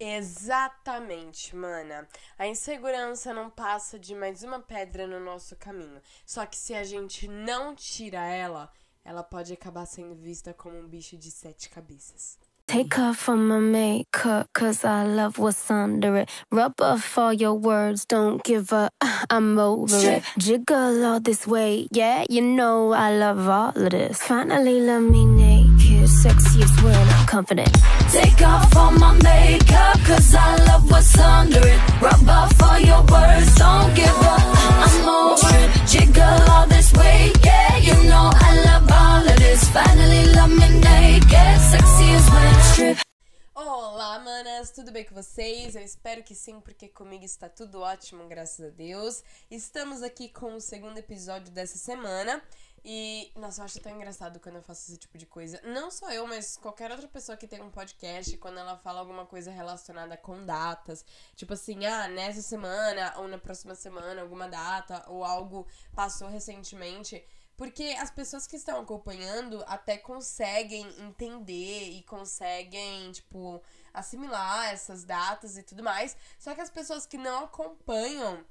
Exatamente, mana. A insegurança não passa de mais uma pedra no nosso caminho. Só que se a gente não tira ela, ela pode acabar sendo vista como um bicho de sete cabeças. Take off from my makeup, cause I love what's under it. Rub off all your words, don't give up, I'm over it. Jiggle all this way, yeah, you know I love all of this. Finally, let me naked, sexiest when I'm confident. Take off all my makeup, cause I love what's under it. Rub off all your words, don't give up, I'm over it. Jiggle all this way, yeah, you know I love all of this. Finally, let me naked, sexiest when I strip. Olá, manas, tudo bem com vocês? Eu espero que sim, porque comigo está tudo ótimo, graças a Deus. Estamos aqui com o segundo episódio dessa semana. E, nossa, eu acho tão engraçado quando eu faço esse tipo de coisa. Não só eu, mas qualquer outra pessoa que tem um podcast, quando ela fala alguma coisa relacionada com datas. Tipo assim, ah, nessa semana ou na próxima semana, alguma data, ou algo passou recentemente. Porque as pessoas que estão acompanhando até conseguem entender e conseguem, tipo, assimilar essas datas e tudo mais. Só que as pessoas que não acompanham,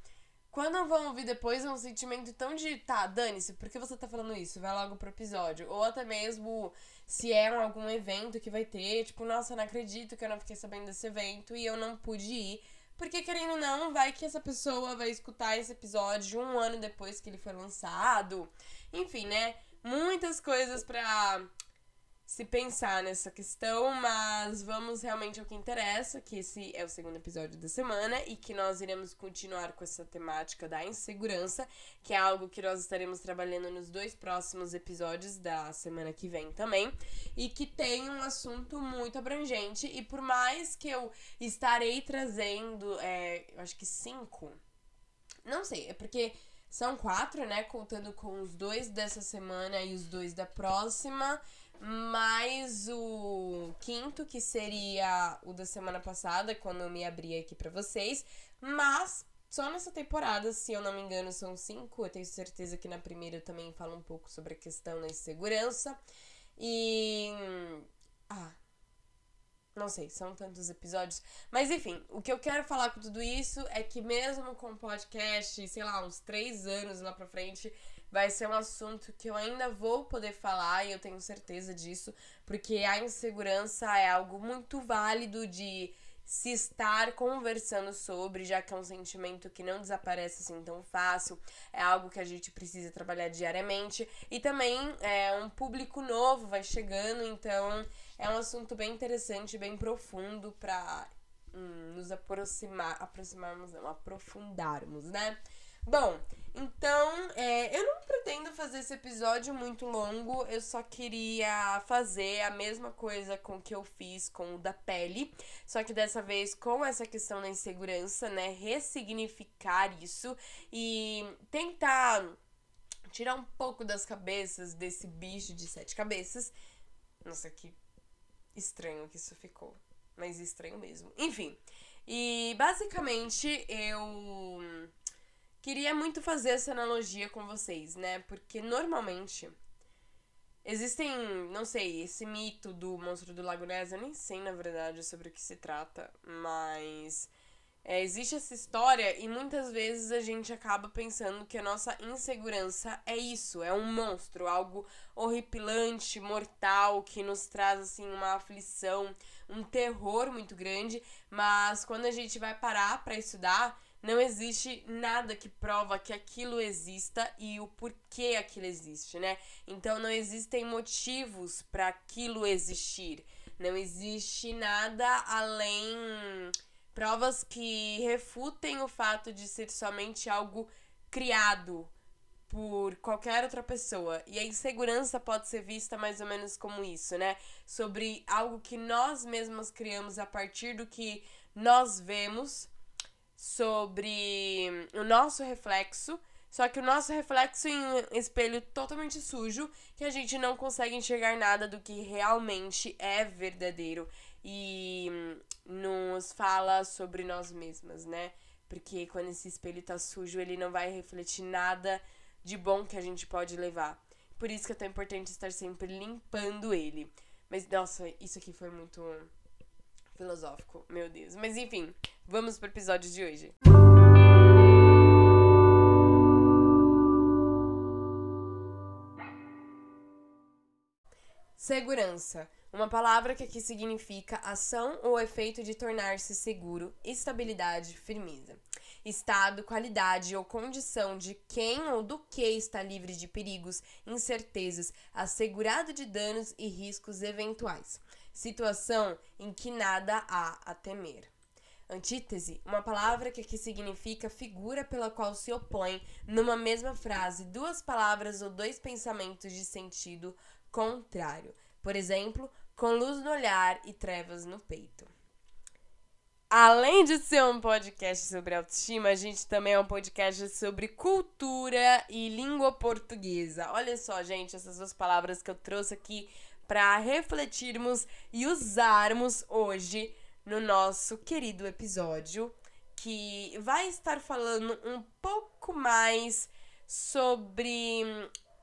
quando vão ouvir depois, é um sentimento tão de, tá, dane-se, por que você tá falando isso? Vai logo pro episódio. Ou até mesmo se é algum evento que vai ter, tipo, nossa, não acredito que eu não fiquei sabendo desse evento e eu não pude ir. Porque, querendo ou não, vai que essa pessoa vai escutar esse episódio um ano depois que ele foi lançado. Enfim, né? Muitas coisas pra se pensar nessa questão, mas vamos realmente ao que interessa, que esse é o segundo episódio da semana e que nós iremos continuar com essa temática da insegurança, que é algo que nós estaremos trabalhando nos dois próximos episódios da semana que vem também, e que tem um assunto muito abrangente. E por mais que eu estarei trazendo, é, eu acho que cinco, não sei, é porque são quatro, né, contando com os dois dessa semana e os dois da próxima, mais o quinto, que seria o da semana passada, quando eu me abri aqui pra vocês. Mas só nessa temporada, se eu não me engano, são cinco. Eu tenho certeza que na primeira eu também falo um pouco sobre a questão da insegurança. E. Ah. Não sei, são tantos episódios. Mas enfim, o que eu quero falar com tudo isso é que mesmo com o podcast, sei lá, uns três anos lá pra frente, vai ser um assunto que eu ainda vou poder falar e eu tenho certeza disso, porque a insegurança é algo muito válido de se estar conversando sobre, já que é um sentimento que não desaparece assim tão fácil, é algo que a gente precisa trabalhar diariamente e também é um público novo vai chegando, então é um assunto bem interessante, bem profundo para hum, nos aproximar, aproximarmos, não, aprofundarmos, né? Bom, então, é, eu não pretendo fazer esse episódio muito longo, eu só queria fazer a mesma coisa com que eu fiz com o da pele, só que dessa vez com essa questão da insegurança, né? Ressignificar isso e tentar tirar um pouco das cabeças desse bicho de sete cabeças. Nossa, que estranho que isso ficou, mas estranho mesmo. Enfim, e basicamente eu Queria muito fazer essa analogia com vocês, né? Porque normalmente existem, não sei, esse mito do monstro do Lago Ness, eu nem sei na verdade sobre o que se trata, mas é, existe essa história e muitas vezes a gente acaba pensando que a nossa insegurança é isso, é um monstro, algo horripilante, mortal, que nos traz assim uma aflição, um terror muito grande, mas quando a gente vai parar para estudar, não existe nada que prova que aquilo exista e o porquê aquilo existe, né? Então não existem motivos para aquilo existir. Não existe nada além provas que refutem o fato de ser somente algo criado por qualquer outra pessoa. E a insegurança pode ser vista mais ou menos como isso, né? Sobre algo que nós mesmos criamos a partir do que nós vemos sobre o nosso reflexo, só que o nosso reflexo em um espelho totalmente sujo, que a gente não consegue enxergar nada do que realmente é verdadeiro e nos fala sobre nós mesmas, né? Porque quando esse espelho tá sujo, ele não vai refletir nada de bom que a gente pode levar. Por isso que é tão importante estar sempre limpando ele. Mas, nossa, isso aqui foi muito filosófico, meu Deus. Mas enfim, vamos pro episódio de hoje. Segurança. Uma palavra que aqui significa ação ou efeito de tornar-se seguro, estabilidade, firmeza. Estado, qualidade ou condição de quem ou do que está livre de perigos, incertezas, assegurado de danos e riscos eventuais. Situação em que nada há a temer. Antítese, uma palavra que aqui significa figura pela qual se opõe, numa mesma frase, duas palavras ou dois pensamentos de sentido contrário. Por exemplo, com luz no olhar e trevas no peito. Além de ser um podcast sobre autoestima, a gente também é um podcast sobre cultura e língua portuguesa. Olha só, gente, essas duas palavras que eu trouxe aqui para refletirmos e usarmos hoje no nosso querido episódio, que vai estar falando um pouco mais sobre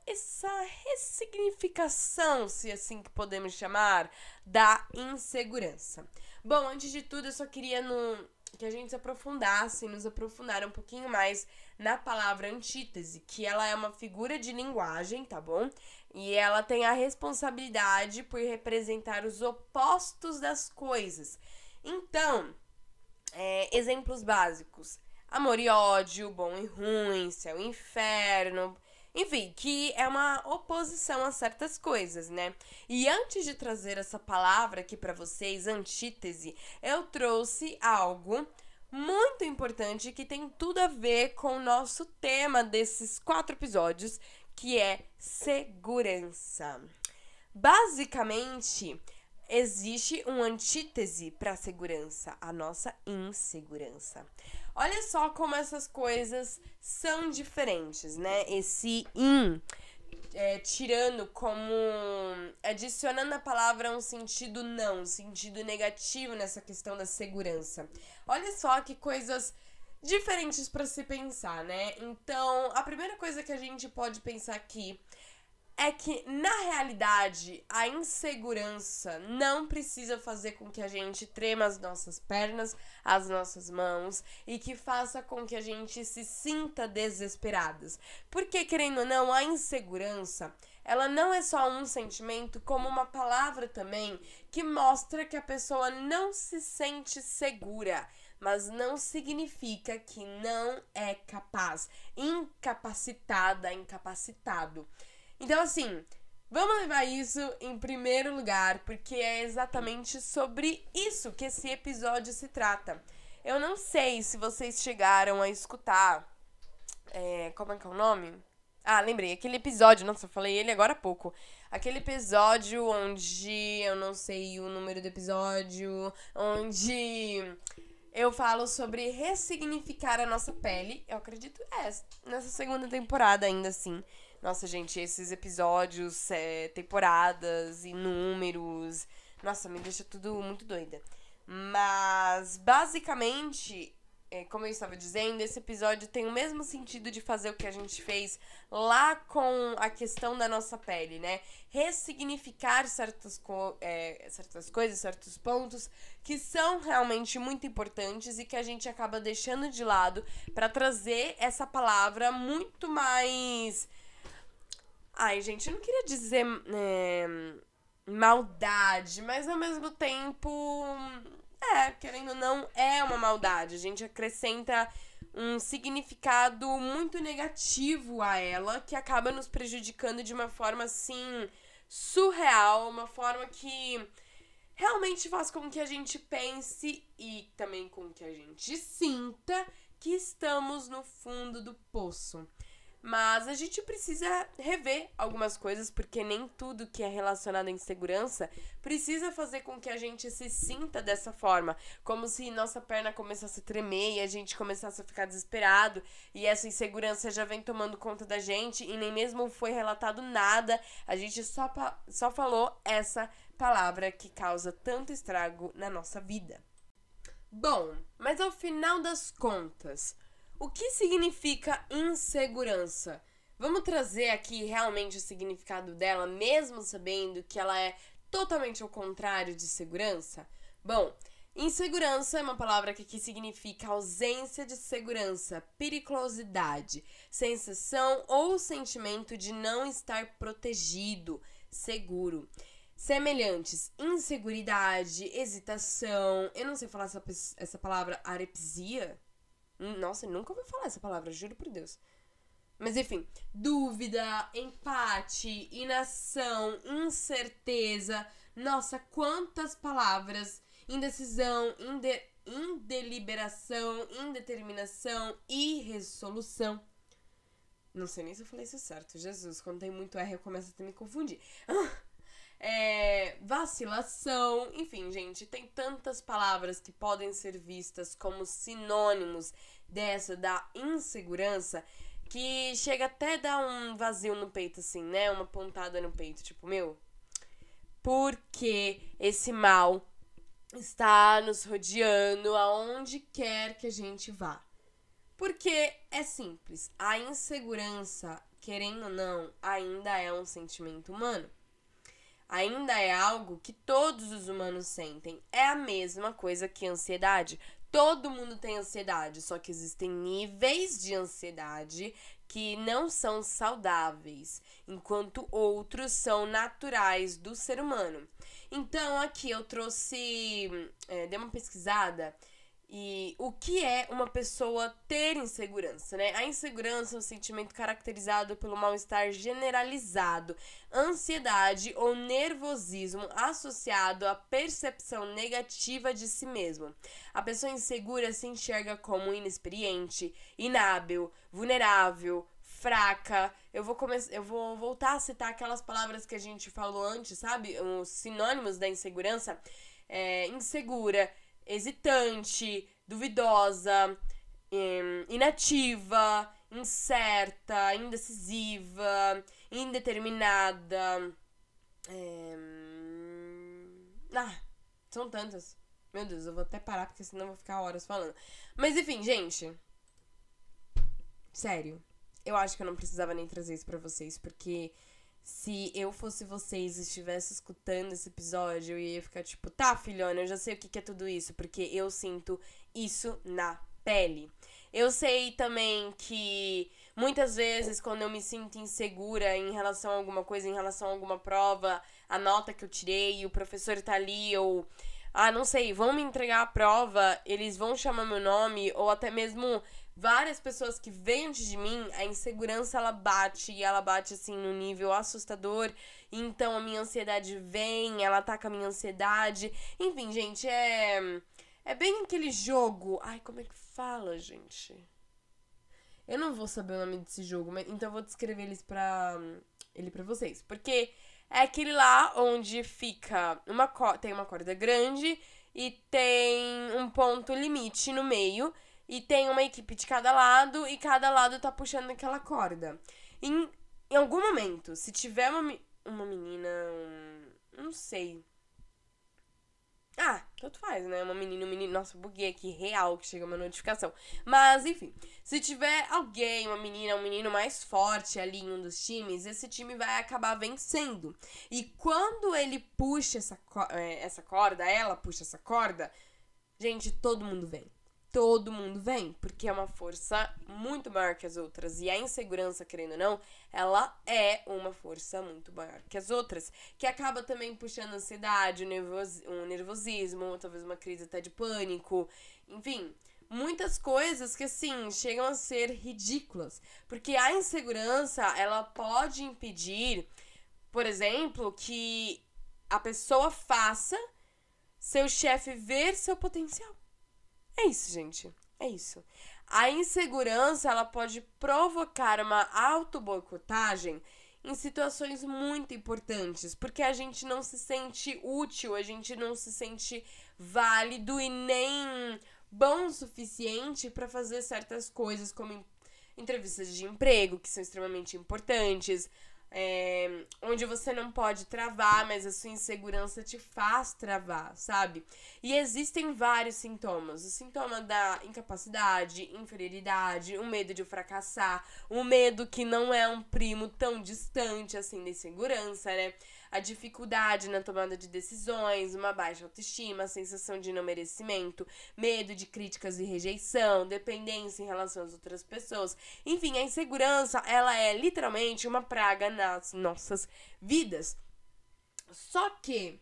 essa ressignificação, se assim que podemos chamar, da insegurança. Bom, antes de tudo, eu só queria no, que a gente se aprofundasse, nos aprofundar um pouquinho mais na palavra antítese, que ela é uma figura de linguagem, tá bom? E ela tem a responsabilidade por representar os opostos das coisas. Então, é, exemplos básicos: amor e ódio, bom e ruim, céu e inferno, enfim, que é uma oposição a certas coisas, né? E antes de trazer essa palavra aqui para vocês, antítese, eu trouxe algo muito importante que tem tudo a ver com o nosso tema desses quatro episódios, que é segurança. Basicamente, existe uma antítese para a segurança, a nossa insegurança. Olha só como essas coisas são diferentes, né? Esse in, é, tirando como. adicionando a palavra um sentido não, um sentido negativo nessa questão da segurança. Olha só que coisas diferentes para se pensar, né? Então, a primeira coisa que a gente pode pensar aqui é que, na realidade, a insegurança não precisa fazer com que a gente trema as nossas pernas, as nossas mãos e que faça com que a gente se sinta desesperadas. Porque, querendo ou não, a insegurança, ela não é só um sentimento, como uma palavra também que mostra que a pessoa não se sente segura mas não significa que não é capaz, incapacitada, incapacitado. Então, assim, vamos levar isso em primeiro lugar, porque é exatamente sobre isso que esse episódio se trata. Eu não sei se vocês chegaram a escutar. É, como é que é o nome? Ah, lembrei, aquele episódio, nossa, eu falei ele agora há pouco. Aquele episódio onde eu não sei o número do episódio, onde eu falo sobre ressignificar a nossa pele. Eu acredito é nessa segunda temporada ainda assim. Nossa, gente, esses episódios, é, temporadas e números. Nossa, me deixa tudo muito doida. Mas, basicamente, é, como eu estava dizendo, esse episódio tem o mesmo sentido de fazer o que a gente fez lá com a questão da nossa pele, né? Ressignificar certas, co é, certas coisas, certos pontos que são realmente muito importantes e que a gente acaba deixando de lado para trazer essa palavra muito mais Ai, gente, eu não queria dizer é, maldade, mas ao mesmo tempo. É, querendo ou não, é uma maldade. A gente acrescenta um significado muito negativo a ela que acaba nos prejudicando de uma forma assim surreal, uma forma que realmente faz com que a gente pense e também com que a gente sinta que estamos no fundo do poço. Mas a gente precisa rever algumas coisas, porque nem tudo que é relacionado à insegurança precisa fazer com que a gente se sinta dessa forma. Como se nossa perna começasse a tremer e a gente começasse a ficar desesperado. E essa insegurança já vem tomando conta da gente e nem mesmo foi relatado nada. A gente só, só falou essa palavra que causa tanto estrago na nossa vida. Bom, mas ao final das contas, o que significa insegurança? Vamos trazer aqui realmente o significado dela, mesmo sabendo que ela é totalmente ao contrário de segurança? Bom, Insegurança é uma palavra que aqui significa ausência de segurança, periculosidade, sensação ou sentimento de não estar protegido, seguro. Semelhantes, inseguridade, hesitação. Eu não sei falar essa, essa palavra, arepsia. Nossa, nunca ouvi falar essa palavra, juro por Deus. Mas enfim, dúvida, empate, inação, incerteza. Nossa, quantas palavras indecisão, inde, indeliberação, indeterminação, irresolução. Não sei nem se eu falei isso certo. Jesus, quando tem muito R eu começo a me confundir. É, vacilação, enfim, gente, tem tantas palavras que podem ser vistas como sinônimos dessa da insegurança que chega até dar um vazio no peito, assim, né? Uma pontada no peito, tipo, meu, por que esse mal está nos rodeando aonde quer que a gente vá. Porque é simples, a insegurança, querendo ou não, ainda é um sentimento humano. Ainda é algo que todos os humanos sentem. É a mesma coisa que ansiedade. Todo mundo tem ansiedade, só que existem níveis de ansiedade que não são saudáveis, enquanto outros são naturais do ser humano. Então, aqui eu trouxe, é, dei uma pesquisada e o que é uma pessoa ter insegurança, né? A insegurança é um sentimento caracterizado pelo mal-estar generalizado, ansiedade ou nervosismo associado à percepção negativa de si mesmo. A pessoa insegura se enxerga como inexperiente, inábil, vulnerável, fraca. Eu vou começar, eu vou voltar a citar aquelas palavras que a gente falou antes, sabe? Os sinônimos da insegurança. É, insegura, hesitante, duvidosa, inativa, incerta, indecisiva, indeterminada. É... Ah, são tantas. Meu Deus, eu vou até parar porque senão eu vou ficar horas falando. Mas enfim, gente. Sério. Eu acho que eu não precisava nem trazer isso para vocês, porque se eu fosse vocês e estivesse escutando esse episódio, eu ia ficar tipo, tá, filhona, eu já sei o que, que é tudo isso, porque eu sinto isso na pele. Eu sei também que muitas vezes, quando eu me sinto insegura em relação a alguma coisa, em relação a alguma prova, a nota que eu tirei, o professor tá ali, ou. Ah, não sei, vão me entregar a prova, eles vão chamar meu nome, ou até mesmo várias pessoas que vêm antes de mim, a insegurança ela bate e ela bate assim no nível assustador. Então a minha ansiedade vem, ela ataca a minha ansiedade. Enfim, gente, é é bem aquele jogo. Ai, como é que fala, gente? Eu não vou saber o nome desse jogo, mas então eu vou descrever eles para ele para vocês, porque é aquele lá onde fica uma tem uma corda grande e tem um ponto limite no meio e tem uma equipe de cada lado e cada lado tá puxando aquela corda. Em, em algum momento, se tiver uma, uma menina. Um, não sei. Ah, tanto faz, né? Uma menina, um menino. Nossa, buguei aqui, real, que chega uma notificação. Mas, enfim, se tiver alguém, uma menina, um menino mais forte ali em um dos times, esse time vai acabar vencendo. E quando ele puxa essa, é, essa corda, ela puxa essa corda, gente, todo mundo vem todo mundo vem, porque é uma força muito maior que as outras. E a insegurança, querendo ou não, ela é uma força muito maior que as outras, que acaba também puxando ansiedade, um nervosismo, talvez uma crise até de pânico, enfim. Muitas coisas que, assim, chegam a ser ridículas. Porque a insegurança, ela pode impedir, por exemplo, que a pessoa faça seu chefe ver seu potencial. É isso, gente. É isso. A insegurança, ela pode provocar uma auto-boicotagem em situações muito importantes, porque a gente não se sente útil, a gente não se sente válido e nem bom o suficiente para fazer certas coisas, como entrevistas de emprego, que são extremamente importantes, é, onde você não pode travar, mas a sua insegurança te faz travar, sabe? E existem vários sintomas: o sintoma da incapacidade, inferioridade, o medo de fracassar, o medo que não é um primo tão distante assim da insegurança, né? A dificuldade na tomada de decisões, uma baixa autoestima, a sensação de não merecimento, medo de críticas e rejeição, dependência em relação às outras pessoas. Enfim, a insegurança, ela é literalmente uma praga nas nossas vidas. Só que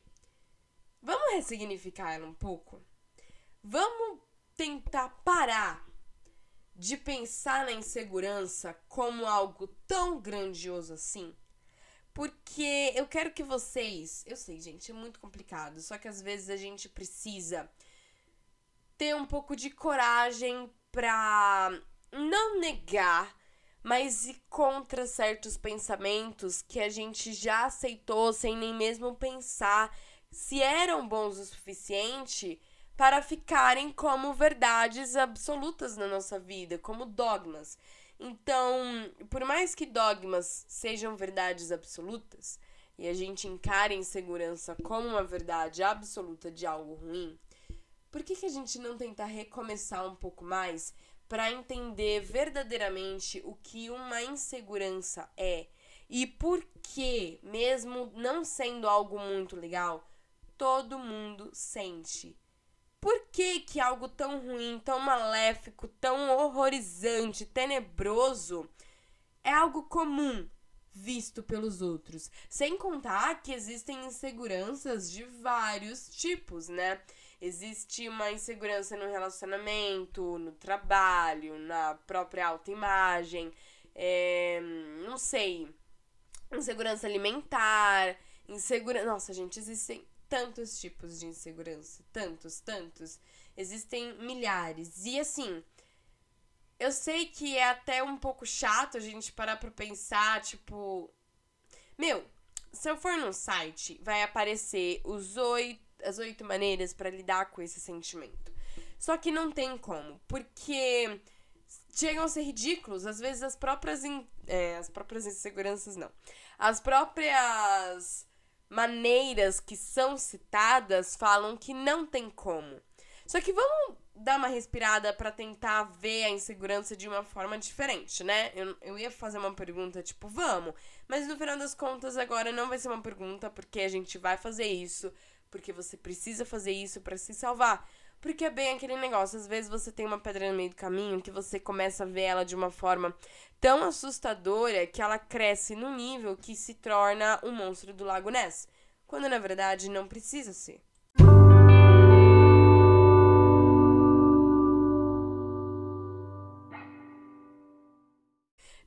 vamos ressignificar ela um pouco. Vamos tentar parar de pensar na insegurança como algo tão grandioso assim. Porque eu quero que vocês. Eu sei, gente, é muito complicado. Só que às vezes a gente precisa ter um pouco de coragem pra não negar, mas ir contra certos pensamentos que a gente já aceitou sem nem mesmo pensar se eram bons o suficiente para ficarem como verdades absolutas na nossa vida, como dogmas. Então, por mais que dogmas sejam verdades absolutas e a gente encare insegurança como uma verdade absoluta de algo ruim, por que, que a gente não tentar recomeçar um pouco mais para entender verdadeiramente o que uma insegurança é e por que, mesmo não sendo algo muito legal, todo mundo sente? Por que, que algo tão ruim, tão maléfico, tão horrorizante, tenebroso é algo comum visto pelos outros? Sem contar que existem inseguranças de vários tipos, né? Existe uma insegurança no relacionamento, no trabalho, na própria autoimagem, é, não sei, insegurança alimentar, insegurança. Nossa, gente, existem tantos tipos de insegurança. Tantos, tantos. Existem milhares. E assim, eu sei que é até um pouco chato a gente parar pra pensar, tipo. Meu, se eu for num site, vai aparecer os oito, as oito maneiras para lidar com esse sentimento. Só que não tem como, porque chegam a ser ridículos. Às vezes as próprias. In, é, as próprias inseguranças não. As próprias maneiras que são citadas falam que não tem como. Só que vamos dar uma respirada para tentar ver a insegurança de uma forma diferente, né? Eu, eu ia fazer uma pergunta tipo, vamos, mas no final das contas agora não vai ser uma pergunta porque a gente vai fazer isso, porque você precisa fazer isso para se salvar. Porque é bem aquele negócio, às vezes você tem uma pedra no meio do caminho que você começa a ver ela de uma forma tão assustadora que ela cresce no nível que se torna um monstro do Lago Ness, quando na verdade não precisa ser.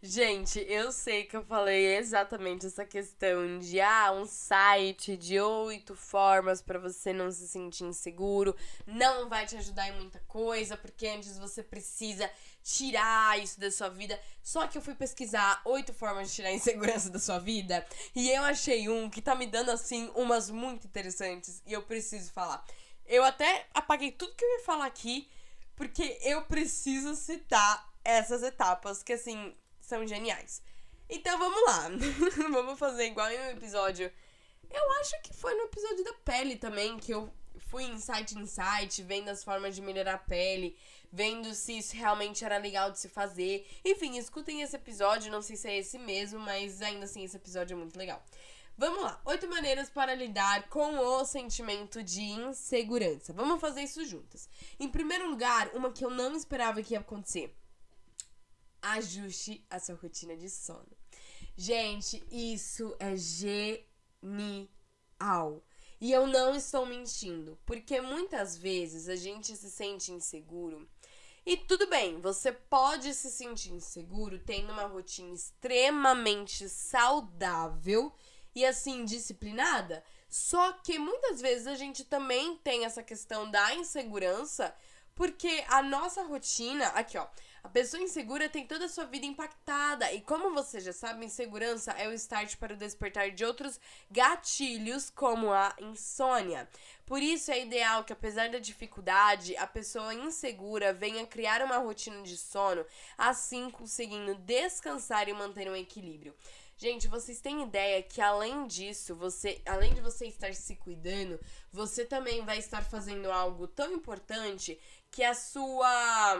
Gente, eu sei que eu falei exatamente essa questão de ah, um site de oito formas para você não se sentir inseguro, não vai te ajudar em muita coisa, porque antes você precisa tirar isso da sua vida. Só que eu fui pesquisar oito formas de tirar a insegurança da sua vida e eu achei um que tá me dando assim umas muito interessantes e eu preciso falar. Eu até apaguei tudo que eu ia falar aqui porque eu preciso citar essas etapas que assim são geniais. Então vamos lá. vamos fazer igual em um episódio. Eu acho que foi no episódio da pele também, que eu fui insight insight, vendo as formas de melhorar a pele, vendo se isso realmente era legal de se fazer. Enfim, escutem esse episódio, não sei se é esse mesmo, mas ainda assim esse episódio é muito legal. Vamos lá, oito maneiras para lidar com o sentimento de insegurança. Vamos fazer isso juntas. Em primeiro lugar, uma que eu não esperava que ia acontecer ajuste a sua rotina de sono. Gente, isso é genial. E eu não estou mentindo, porque muitas vezes a gente se sente inseguro. E tudo bem, você pode se sentir inseguro tendo uma rotina extremamente saudável e assim disciplinada. Só que muitas vezes a gente também tem essa questão da insegurança, porque a nossa rotina, aqui ó, a pessoa insegura tem toda a sua vida impactada e, como você já sabe, insegurança é o start para o despertar de outros gatilhos, como a insônia. Por isso é ideal que, apesar da dificuldade, a pessoa insegura venha criar uma rotina de sono, assim conseguindo descansar e manter um equilíbrio. Gente, vocês têm ideia que além disso, você, além de você estar se cuidando, você também vai estar fazendo algo tão importante que a sua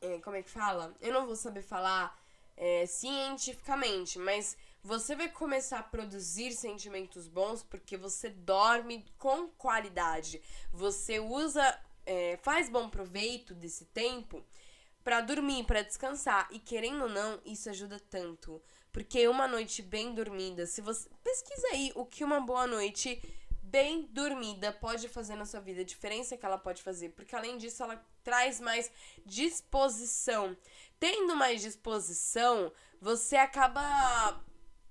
é, como é que fala? Eu não vou saber falar é, cientificamente, mas você vai começar a produzir sentimentos bons porque você dorme com qualidade. Você usa, é, faz bom proveito desse tempo para dormir, para descansar. E querendo ou não, isso ajuda tanto. Porque uma noite bem dormida, se você. Pesquisa aí o que uma boa noite bem dormida pode fazer na sua vida, a diferença que ela pode fazer, porque além disso ela traz mais disposição. Tendo mais disposição, você acaba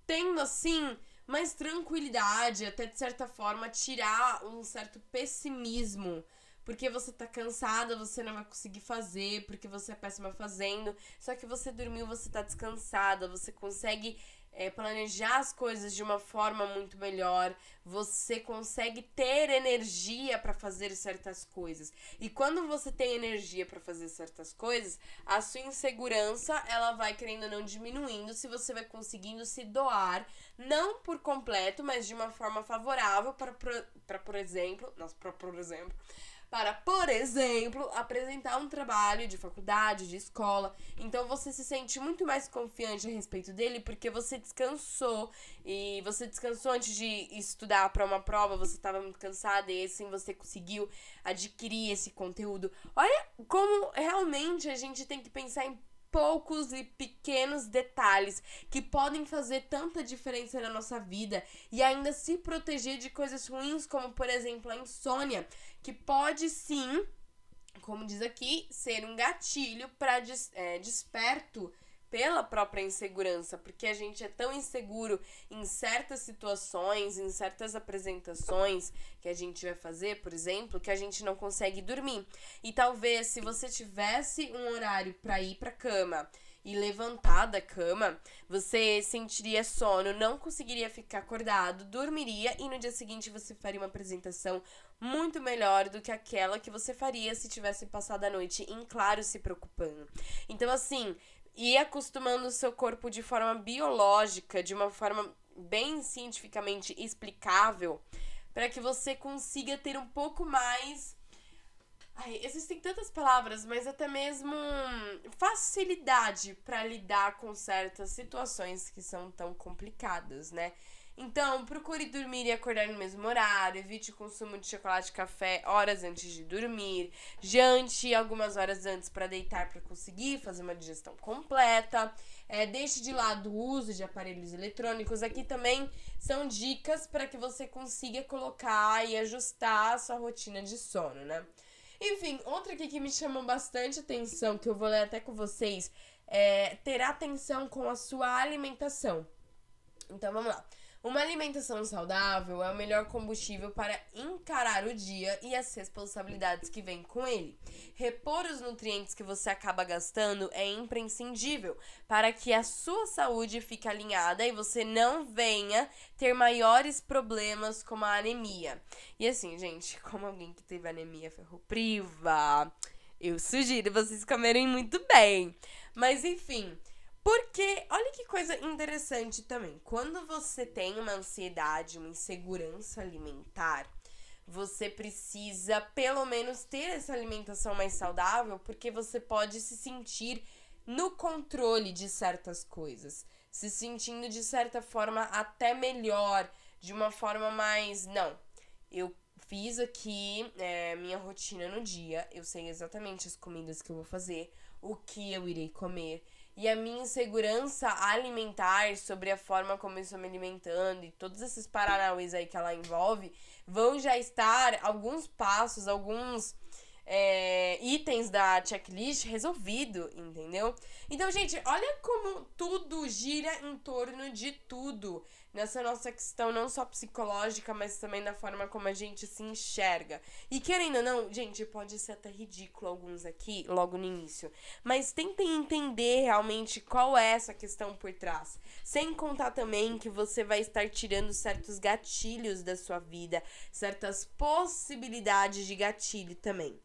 tendo assim mais tranquilidade, até de certa forma tirar um certo pessimismo. Porque você tá cansada, você não vai conseguir fazer, porque você é péssima fazendo. Só que você dormiu, você tá descansada, você consegue é, planejar as coisas de uma forma muito melhor, você consegue ter energia para fazer certas coisas. E quando você tem energia para fazer certas coisas, a sua insegurança ela vai querendo ou não diminuindo se você vai conseguindo se doar, não por completo, mas de uma forma favorável para, por exemplo, nossa, para por exemplo, para, por exemplo, apresentar um trabalho de faculdade, de escola. Então você se sente muito mais confiante a respeito dele porque você descansou e você descansou antes de estudar para uma prova, você estava muito cansada e assim você conseguiu adquirir esse conteúdo. Olha como realmente a gente tem que pensar em poucos e pequenos detalhes que podem fazer tanta diferença na nossa vida e ainda se proteger de coisas ruins, como por exemplo a insônia, que pode sim, como diz aqui, ser um gatilho para des é, desperto pela própria insegurança, porque a gente é tão inseguro em certas situações, em certas apresentações que a gente vai fazer, por exemplo, que a gente não consegue dormir. E talvez se você tivesse um horário para ir para cama e levantar da cama, você sentiria sono, não conseguiria ficar acordado, dormiria e no dia seguinte você faria uma apresentação muito melhor do que aquela que você faria se tivesse passado a noite em claro se preocupando. Então assim, e acostumando o seu corpo de forma biológica, de uma forma bem cientificamente explicável, para que você consiga ter um pouco mais. Ai, existem tantas palavras, mas até mesmo facilidade para lidar com certas situações que são tão complicadas, né? Então, procure dormir e acordar no mesmo horário, evite o consumo de chocolate e café horas antes de dormir, jante algumas horas antes para deitar para conseguir fazer uma digestão completa. É, deixe de lado o uso de aparelhos eletrônicos. Aqui também são dicas para que você consiga colocar e ajustar a sua rotina de sono, né? Enfim, outra aqui que me chamou bastante atenção, que eu vou ler até com vocês, é ter atenção com a sua alimentação. Então vamos lá. Uma alimentação saudável é o melhor combustível para encarar o dia e as responsabilidades que vêm com ele. Repor os nutrientes que você acaba gastando é imprescindível para que a sua saúde fique alinhada e você não venha ter maiores problemas como a anemia. E assim, gente, como alguém que teve anemia ferropriva, eu sugiro vocês comerem muito bem. Mas enfim, porque, olha que coisa interessante também. Quando você tem uma ansiedade, uma insegurança alimentar, você precisa pelo menos ter essa alimentação mais saudável, porque você pode se sentir no controle de certas coisas, se sentindo de certa forma até melhor, de uma forma mais. Não, eu fiz aqui é, minha rotina no dia, eu sei exatamente as comidas que eu vou fazer, o que eu irei comer e a minha insegurança alimentar sobre a forma como eu estou me alimentando e todos esses paranauês aí que ela envolve vão já estar alguns passos, alguns é, itens da checklist resolvido, entendeu? Então, gente, olha como tudo gira em torno de tudo nessa nossa questão não só psicológica, mas também da forma como a gente se enxerga. E querendo ou não, gente, pode ser até ridículo alguns aqui logo no início, mas tentem entender realmente qual é essa questão por trás. Sem contar também que você vai estar tirando certos gatilhos da sua vida, certas possibilidades de gatilho também.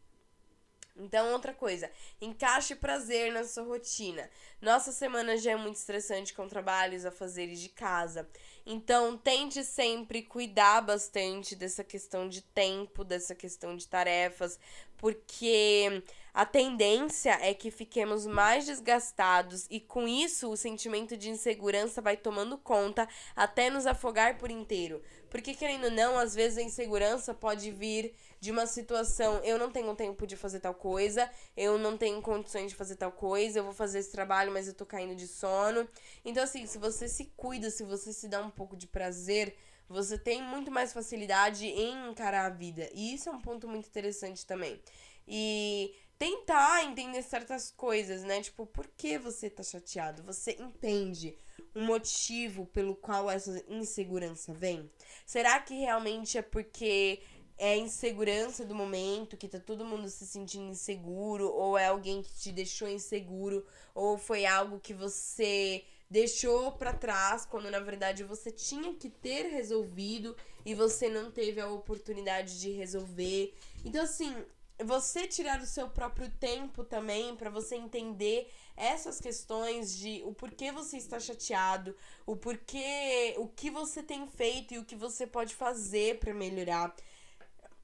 Então, outra coisa, encaixe prazer na sua rotina. Nossa semana já é muito estressante com trabalhos, afazeres de casa. Então, tente sempre cuidar bastante dessa questão de tempo, dessa questão de tarefas, porque a tendência é que fiquemos mais desgastados e com isso o sentimento de insegurança vai tomando conta até nos afogar por inteiro. Porque querendo ou não, às vezes a insegurança pode vir de uma situação, eu não tenho tempo de fazer tal coisa, eu não tenho condições de fazer tal coisa, eu vou fazer esse trabalho, mas eu tô caindo de sono. Então assim, se você se cuida, se você se dá um pouco de prazer, você tem muito mais facilidade em encarar a vida. E isso é um ponto muito interessante também. E tentar entender certas coisas, né? Tipo, por que você tá chateado? Você entende o motivo pelo qual essa insegurança vem? Será que realmente é porque é insegurança do momento, que tá todo mundo se sentindo inseguro, ou é alguém que te deixou inseguro, ou foi algo que você deixou para trás quando na verdade você tinha que ter resolvido e você não teve a oportunidade de resolver. Então assim, você tirar o seu próprio tempo também para você entender essas questões de o porquê você está chateado, o porquê, o que você tem feito e o que você pode fazer para melhorar.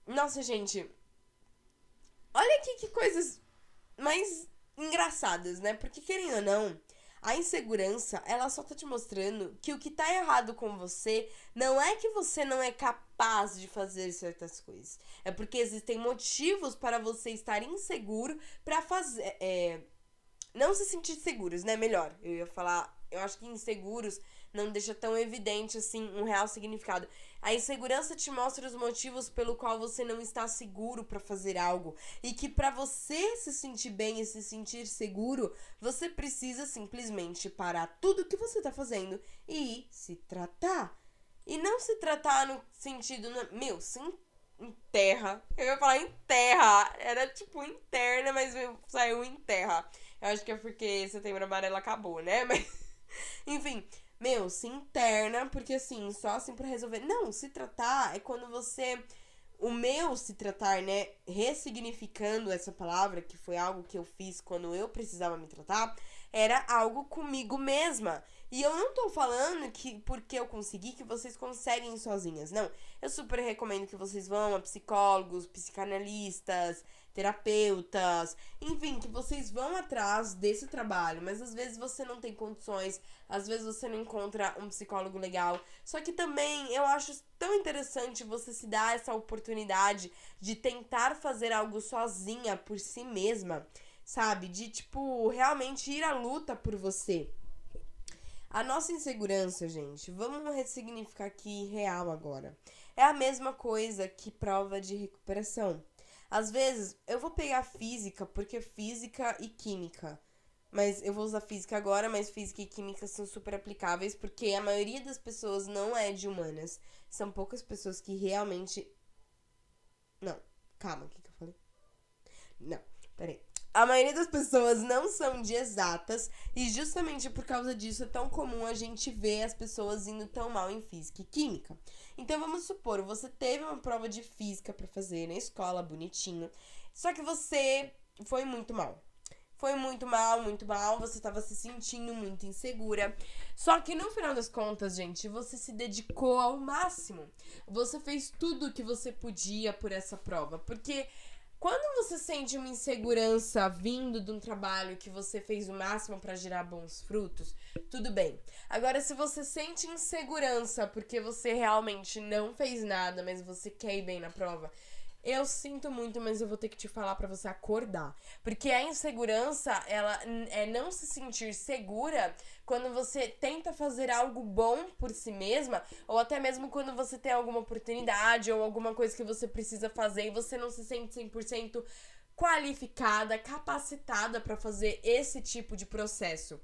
Nossa, gente. Olha aqui que coisas mais engraçadas, né? Porque querendo ou não, a insegurança, ela só tá te mostrando que o que tá errado com você não é que você não é capaz de fazer certas coisas. É porque existem motivos para você estar inseguro para fazer. É, não se sentir seguros, né? Melhor. Eu ia falar. Eu acho que inseguros não deixa tão evidente assim um real significado. A insegurança te mostra os motivos pelo qual você não está seguro para fazer algo e que para você se sentir bem e se sentir seguro, você precisa simplesmente parar tudo que você está fazendo e se tratar. E não se tratar no sentido, meu, se enterra. Eu ia falar enterra. Era tipo interna, mas saiu em terra. Eu acho que é porque setembro amarelo acabou, né? Mas, enfim, meu, se interna, porque assim, só assim pra resolver. Não, se tratar é quando você. O meu se tratar, né? Ressignificando essa palavra, que foi algo que eu fiz quando eu precisava me tratar, era algo comigo mesma. E eu não tô falando que porque eu consegui que vocês conseguem sozinhas. Não. Eu super recomendo que vocês vão a psicólogos, psicanalistas, terapeutas, enfim, que vocês vão atrás desse trabalho, mas às vezes você não tem condições, às vezes você não encontra um psicólogo legal. Só que também eu acho tão interessante você se dar essa oportunidade de tentar fazer algo sozinha por si mesma, sabe? De tipo realmente ir à luta por você. A nossa insegurança, gente, vamos ressignificar aqui real agora. É a mesma coisa que prova de recuperação. Às vezes, eu vou pegar física, porque física e química. Mas eu vou usar física agora, mas física e química são super aplicáveis, porque a maioria das pessoas não é de humanas. São poucas pessoas que realmente. Não, calma, o que, que eu falei? Não, peraí. A maioria das pessoas não são de exatas e justamente por causa disso é tão comum a gente ver as pessoas indo tão mal em física e química. Então vamos supor, você teve uma prova de física para fazer na escola, bonitinho, só que você foi muito mal. Foi muito mal, muito mal, você estava se sentindo muito insegura. Só que no final das contas, gente, você se dedicou ao máximo. Você fez tudo o que você podia por essa prova, porque quando você sente uma insegurança vindo de um trabalho que você fez o máximo para gerar bons frutos, tudo bem. Agora, se você sente insegurança porque você realmente não fez nada, mas você quer ir bem na prova, eu sinto muito, mas eu vou ter que te falar para você acordar. Porque a insegurança, ela é não se sentir segura quando você tenta fazer algo bom por si mesma, ou até mesmo quando você tem alguma oportunidade ou alguma coisa que você precisa fazer e você não se sente 100% qualificada, capacitada para fazer esse tipo de processo.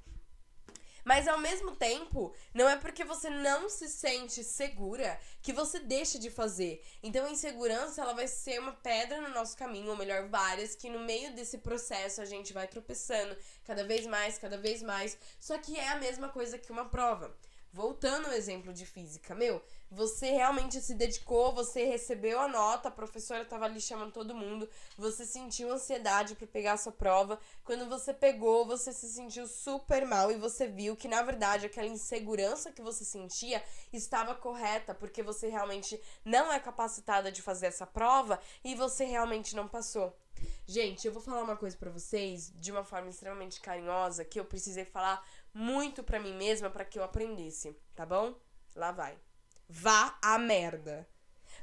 Mas ao mesmo tempo, não é porque você não se sente segura que você deixa de fazer. Então a insegurança ela vai ser uma pedra no nosso caminho, ou melhor, várias, que no meio desse processo a gente vai tropeçando cada vez mais, cada vez mais. Só que é a mesma coisa que uma prova. Voltando ao exemplo de física, meu, você realmente se dedicou, você recebeu a nota, a professora estava ali chamando todo mundo, você sentiu ansiedade para pegar a sua prova. Quando você pegou, você se sentiu super mal e você viu que na verdade aquela insegurança que você sentia estava correta, porque você realmente não é capacitada de fazer essa prova e você realmente não passou. Gente, eu vou falar uma coisa para vocês de uma forma extremamente carinhosa que eu precisei falar muito para mim mesma para que eu aprendesse, tá bom? Lá vai. Vá a merda.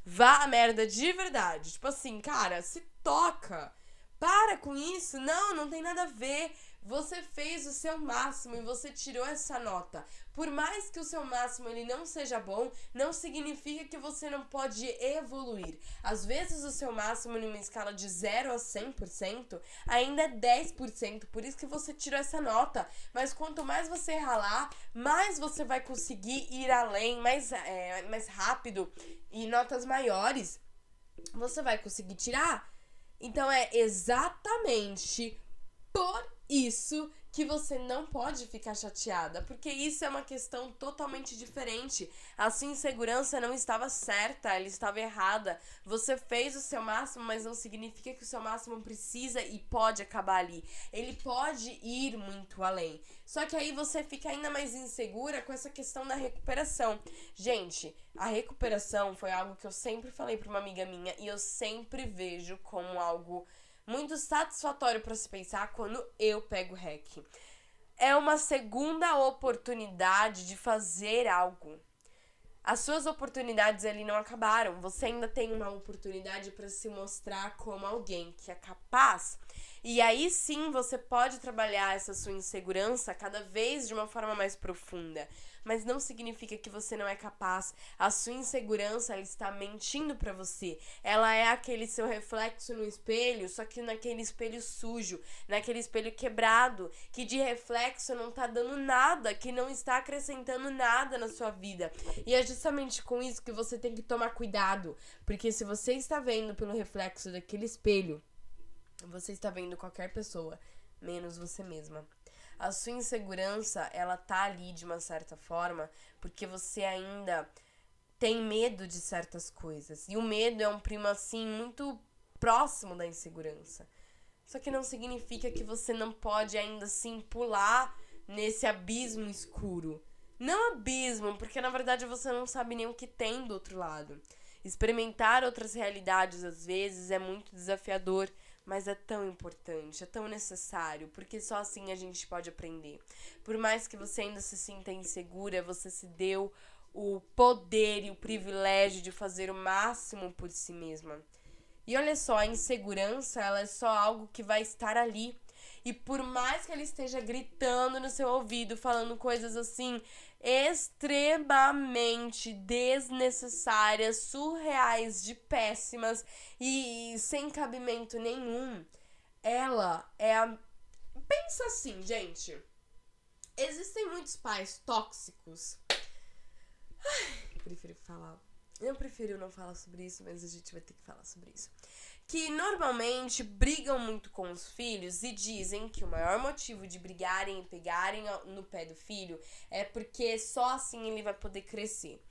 Vá a merda de verdade. Tipo assim, cara, se toca. Para com isso. Não, não tem nada a ver. Você fez o seu máximo e você tirou essa nota. Por mais que o seu máximo ele não seja bom, não significa que você não pode evoluir. Às vezes o seu máximo numa escala de 0 a 100% ainda é 10%, por isso que você tirou essa nota. Mas quanto mais você ralar, mais você vai conseguir ir além, mais, é, mais rápido e notas maiores você vai conseguir tirar. Então é exatamente por isso que você não pode ficar chateada, porque isso é uma questão totalmente diferente. A sua insegurança não estava certa, ela estava errada. Você fez o seu máximo, mas não significa que o seu máximo precisa e pode acabar ali. Ele pode ir muito além. Só que aí você fica ainda mais insegura com essa questão da recuperação. Gente, a recuperação foi algo que eu sempre falei para uma amiga minha e eu sempre vejo como algo muito satisfatório para se pensar quando eu pego REC. É uma segunda oportunidade de fazer algo. As suas oportunidades ali não acabaram. Você ainda tem uma oportunidade para se mostrar como alguém que é capaz e aí sim você pode trabalhar essa sua insegurança cada vez de uma forma mais profunda. Mas não significa que você não é capaz. A sua insegurança ela está mentindo para você. Ela é aquele seu reflexo no espelho, só que naquele espelho sujo, naquele espelho quebrado, que de reflexo não tá dando nada, que não está acrescentando nada na sua vida. E é justamente com isso que você tem que tomar cuidado, porque se você está vendo pelo reflexo daquele espelho, você está vendo qualquer pessoa, menos você mesma. A sua insegurança, ela tá ali de uma certa forma, porque você ainda tem medo de certas coisas. E o medo é um primo assim muito próximo da insegurança. Só que não significa que você não pode ainda assim pular nesse abismo escuro. Não abismo, porque na verdade você não sabe nem o que tem do outro lado. Experimentar outras realidades às vezes é muito desafiador, mas é tão importante, é tão necessário, porque só assim a gente pode aprender. Por mais que você ainda se sinta insegura, você se deu o poder e o privilégio de fazer o máximo por si mesma. E olha só, a insegurança, ela é só algo que vai estar ali. E por mais que ele esteja gritando no seu ouvido, falando coisas assim extremamente desnecessárias, surreais, de péssimas e sem cabimento nenhum, ela é a. Pensa assim, gente. Existem muitos pais tóxicos. Ai, prefiro falar. Eu prefiro não falar sobre isso, mas a gente vai ter que falar sobre isso que normalmente brigam muito com os filhos e dizem que o maior motivo de brigarem e pegarem no pé do filho é porque só assim ele vai poder crescer.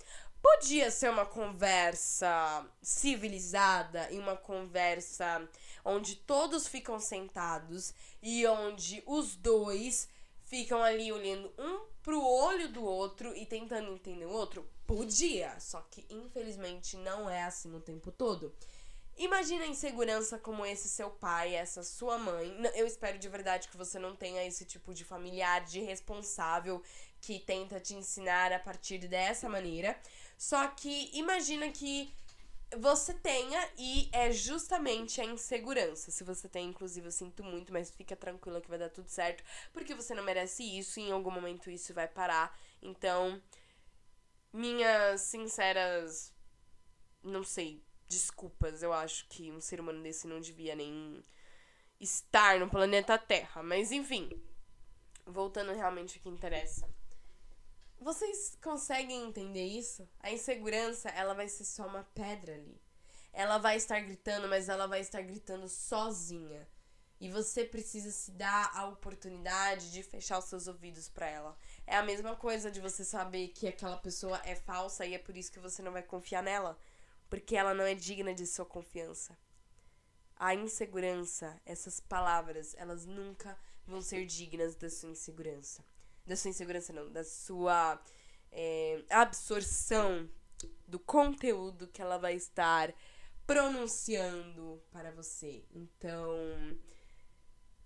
Podia ser uma conversa civilizada e uma conversa onde todos ficam sentados e onde os dois ficam ali olhando um pro olho do outro e tentando entender o outro? Podia, só que infelizmente não é assim o tempo todo. Imagina a insegurança como esse seu pai, essa sua mãe. Eu espero de verdade que você não tenha esse tipo de familiar, de responsável que tenta te ensinar a partir dessa maneira. Só que imagina que você tenha e é justamente a insegurança. Se você tem, inclusive, eu sinto muito, mas fica tranquila que vai dar tudo certo, porque você não merece isso e em algum momento isso vai parar. Então, minhas sinceras, não sei, desculpas. Eu acho que um ser humano desse não devia nem estar no planeta Terra. Mas enfim, voltando realmente ao que interessa. Vocês conseguem entender isso? A insegurança, ela vai ser só uma pedra ali. Ela vai estar gritando, mas ela vai estar gritando sozinha. E você precisa se dar a oportunidade de fechar os seus ouvidos para ela. É a mesma coisa de você saber que aquela pessoa é falsa e é por isso que você não vai confiar nela porque ela não é digna de sua confiança. A insegurança, essas palavras, elas nunca vão ser dignas da sua insegurança. Da sua insegurança, não, da sua é, absorção do conteúdo que ela vai estar pronunciando para você. Então,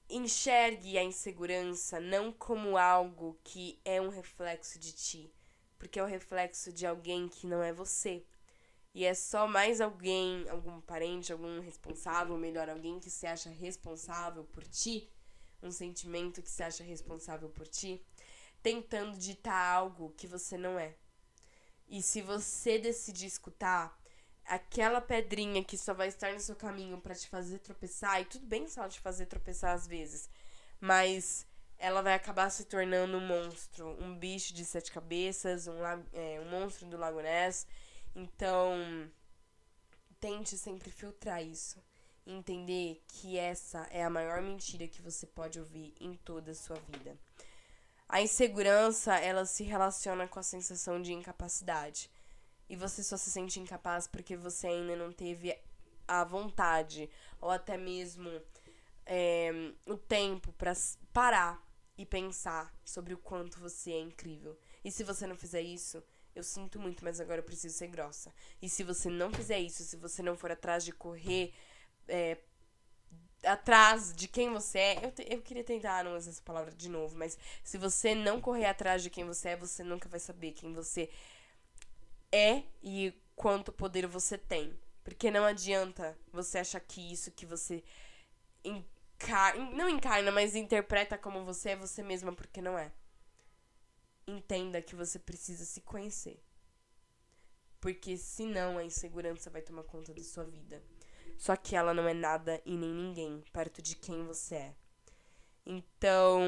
enxergue a insegurança não como algo que é um reflexo de ti, porque é o reflexo de alguém que não é você. E é só mais alguém, algum parente, algum responsável, melhor, alguém que se acha responsável por ti, um sentimento que se acha responsável por ti, tentando ditar algo que você não é. E se você decidir escutar aquela pedrinha que só vai estar no seu caminho para te fazer tropeçar, e tudo bem só te fazer tropeçar às vezes, mas ela vai acabar se tornando um monstro, um bicho de sete cabeças, um, é, um monstro do Lago Ness. Então, tente sempre filtrar isso. Entender que essa é a maior mentira que você pode ouvir em toda a sua vida. A insegurança, ela se relaciona com a sensação de incapacidade. E você só se sente incapaz porque você ainda não teve a vontade ou até mesmo é, o tempo para parar e pensar sobre o quanto você é incrível. E se você não fizer isso, eu sinto muito, mas agora eu preciso ser grossa. E se você não fizer isso, se você não for atrás de correr é, atrás de quem você é. Eu, te, eu queria tentar não usar essa palavra de novo, mas se você não correr atrás de quem você é, você nunca vai saber quem você é e quanto poder você tem. Porque não adianta você achar que isso que você encarna, não encarna, mas interpreta como você é você mesma, porque não é. Entenda que você precisa se conhecer. Porque senão a insegurança vai tomar conta da sua vida. Só que ela não é nada e nem ninguém perto de quem você é. Então,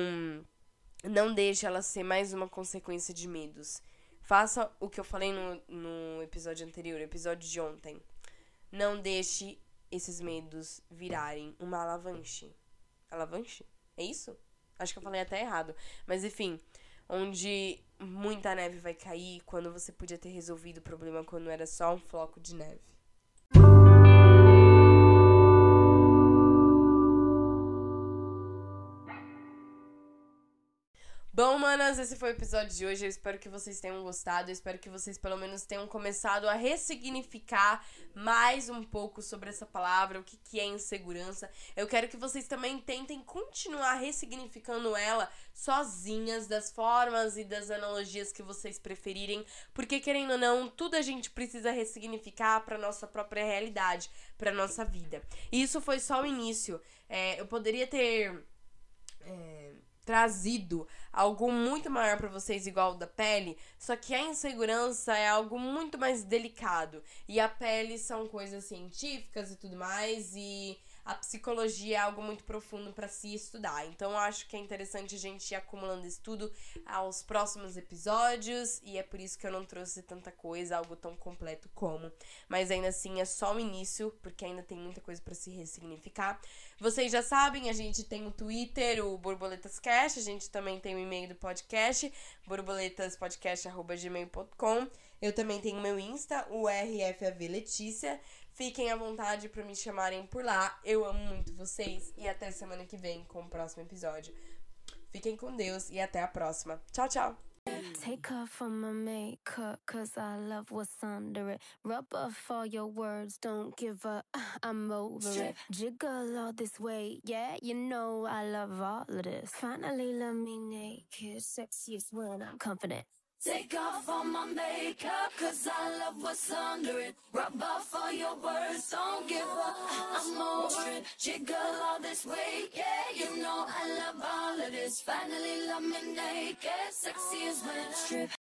não deixe ela ser mais uma consequência de medos. Faça o que eu falei no, no episódio anterior, episódio de ontem. Não deixe esses medos virarem uma alavanche. Alavanche? É isso? Acho que eu falei até errado. Mas enfim, onde muita neve vai cair quando você podia ter resolvido o problema quando era só um floco de neve. Bom, manas, esse foi o episódio de hoje. Eu espero que vocês tenham gostado. Eu espero que vocês, pelo menos, tenham começado a ressignificar mais um pouco sobre essa palavra, o que, que é insegurança. Eu quero que vocês também tentem continuar ressignificando ela sozinhas, das formas e das analogias que vocês preferirem, porque, querendo ou não, tudo a gente precisa ressignificar para nossa própria realidade, para nossa vida. E isso foi só o início. É, eu poderia ter. É trazido algo muito maior para vocês, igual o da pele, só que a insegurança é algo muito mais delicado. E a pele são coisas científicas e tudo mais, e a psicologia é algo muito profundo para se estudar. Então acho que é interessante a gente ir acumulando estudo aos próximos episódios e é por isso que eu não trouxe tanta coisa, algo tão completo como. Mas ainda assim é só o início, porque ainda tem muita coisa para se ressignificar. Vocês já sabem, a gente tem o Twitter, o Borboletas Cash, a gente também tem o e-mail do podcast, borboletaspodcast@gmail.com. Eu também tenho meu Insta, o RFAV Letícia. Fiquem à vontade para me chamarem por lá. Eu amo muito vocês e até semana que vem com o próximo episódio. Fiquem com Deus e até a próxima. Tchau, tchau! Take off my makeup, cause I love what's under it. Rub off all your words, don't give up, I'm over it. Jiggle all this weight, yeah, you know I love all of this. Finally, let me naked, sexiest when I'm confident. Take off all my makeup, cause I love what's under it. Rub off all your words, don't give up, I'm over it. Jiggle all this weight, yeah, you know I love all of this. Finally, love me naked, sexy as when strip.